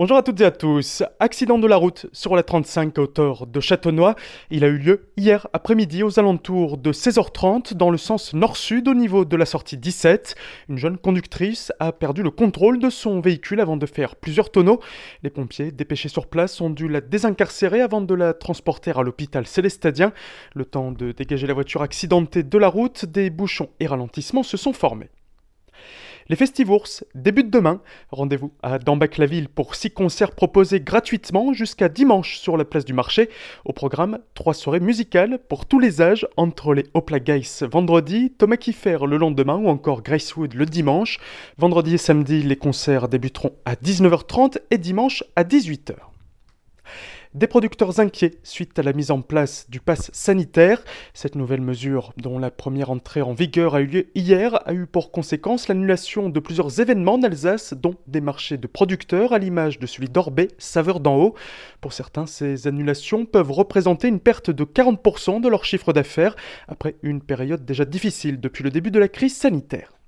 Bonjour à toutes et à tous. Accident de la route sur la 35 à hauteur de Châtenois. Il a eu lieu hier après-midi aux alentours de 16h30 dans le sens nord-sud au niveau de la sortie 17. Une jeune conductrice a perdu le contrôle de son véhicule avant de faire plusieurs tonneaux. Les pompiers dépêchés sur place ont dû la désincarcérer avant de la transporter à l'hôpital Célestadien. Le temps de dégager la voiture accidentée de la route, des bouchons et ralentissements se sont formés. Les Festivours débutent demain. Rendez-vous à Dambac-la-Ville pour six concerts proposés gratuitement jusqu'à dimanche sur la place du marché. Au programme, trois soirées musicales pour tous les âges entre les Hopla vendredi, Thomas Kiffer le lendemain ou encore Gracewood le dimanche. Vendredi et samedi, les concerts débuteront à 19h30 et dimanche à 18h. Des producteurs inquiets suite à la mise en place du pass sanitaire. Cette nouvelle mesure, dont la première entrée en vigueur a eu lieu hier, a eu pour conséquence l'annulation de plusieurs événements en Alsace, dont des marchés de producteurs à l'image de celui d'Orbet, Saveur d'en haut. Pour certains, ces annulations peuvent représenter une perte de 40% de leur chiffre d'affaires après une période déjà difficile depuis le début de la crise sanitaire.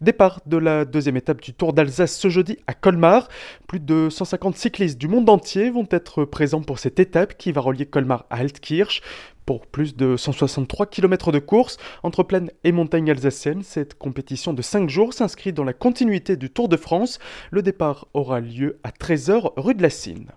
Départ de la deuxième étape du Tour d'Alsace ce jeudi à Colmar. Plus de 150 cyclistes du monde entier vont être présents pour cette étape qui va relier Colmar à Altkirch. Pour plus de 163 km de course entre plaine et montagne alsacienne, cette compétition de 5 jours s'inscrit dans la continuité du Tour de France. Le départ aura lieu à 13h rue de la Cine.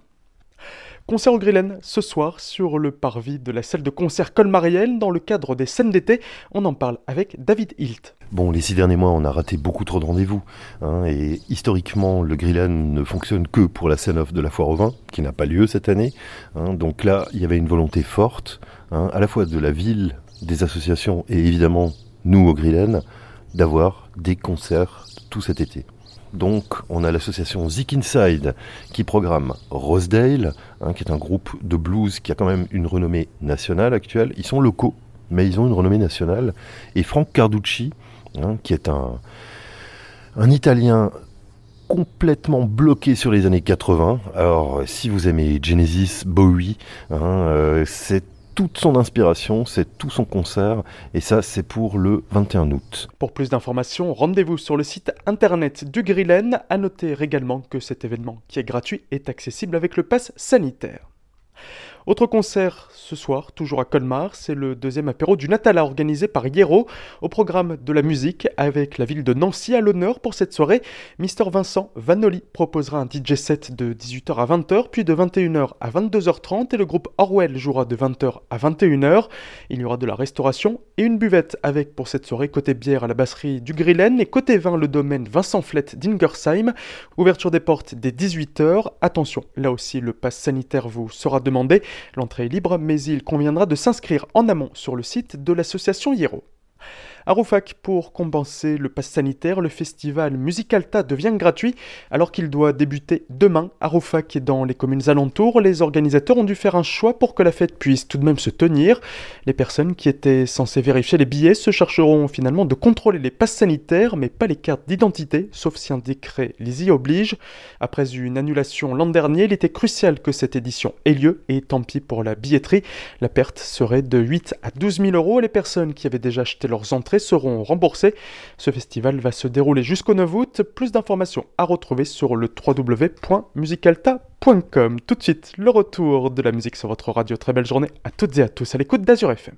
Concert au Grillen ce soir sur le parvis de la salle de concert colmarienne dans le cadre des scènes d'été. On en parle avec David Hilt. Bon, les six derniers mois, on a raté beaucoup trop de rendez-vous. Hein, et historiquement, le Grillen ne fonctionne que pour la scène off de la foire au vin, qui n'a pas lieu cette année. Hein. donc là, il y avait une volonté forte, hein, à la fois de la ville, des associations et évidemment nous au Grillen, d'avoir des concerts tout cet été. Donc, on a l'association Zik Inside qui programme Rosedale, hein, qui est un groupe de blues qui a quand même une renommée nationale actuelle. Ils sont locaux, mais ils ont une renommée nationale. Et Frank Carducci, hein, qui est un, un Italien complètement bloqué sur les années 80. Alors, si vous aimez Genesis, Bowie, hein, euh, c'est toute son inspiration, c'est tout son concert, et ça c'est pour le 21 août. Pour plus d'informations, rendez-vous sur le site internet du Grillen. À noter également que cet événement, qui est gratuit, est accessible avec le pass sanitaire. Autre concert ce soir, toujours à Colmar, c'est le deuxième apéro du Natala organisé par Hiero au programme de la musique avec la ville de Nancy à l'honneur pour cette soirée. Mister Vincent Vanoli proposera un DJ set de 18h à 20h puis de 21h à 22h30 et le groupe Orwell jouera de 20h à 21h. Il y aura de la restauration et une buvette avec pour cette soirée côté bière à la brasserie du Grillen et côté vin le domaine Vincent Flette d'Ingersheim. Ouverture des portes dès 18h. Attention, là aussi le pass sanitaire vous sera demandé. L'entrée est libre, mais il conviendra de s'inscrire en amont sur le site de l'association Hiero. À Roufac, pour compenser le pass sanitaire, le festival Musicalta devient gratuit alors qu'il doit débuter demain à Roufac et dans les communes alentours. Les organisateurs ont dû faire un choix pour que la fête puisse tout de même se tenir. Les personnes qui étaient censées vérifier les billets se chercheront finalement de contrôler les passes sanitaires mais pas les cartes d'identité, sauf si un décret les y oblige. Après une annulation l'an dernier, il était crucial que cette édition ait lieu et tant pis pour la billetterie. La perte serait de 8 à 12 000 euros les personnes qui avaient déjà acheté leurs entrées seront remboursés. Ce festival va se dérouler jusqu'au 9 août. Plus d'informations à retrouver sur le www.musicalta.com. Tout de suite, le retour de la musique sur votre radio. Très belle journée à toutes et à tous à l'écoute d'Azur FM.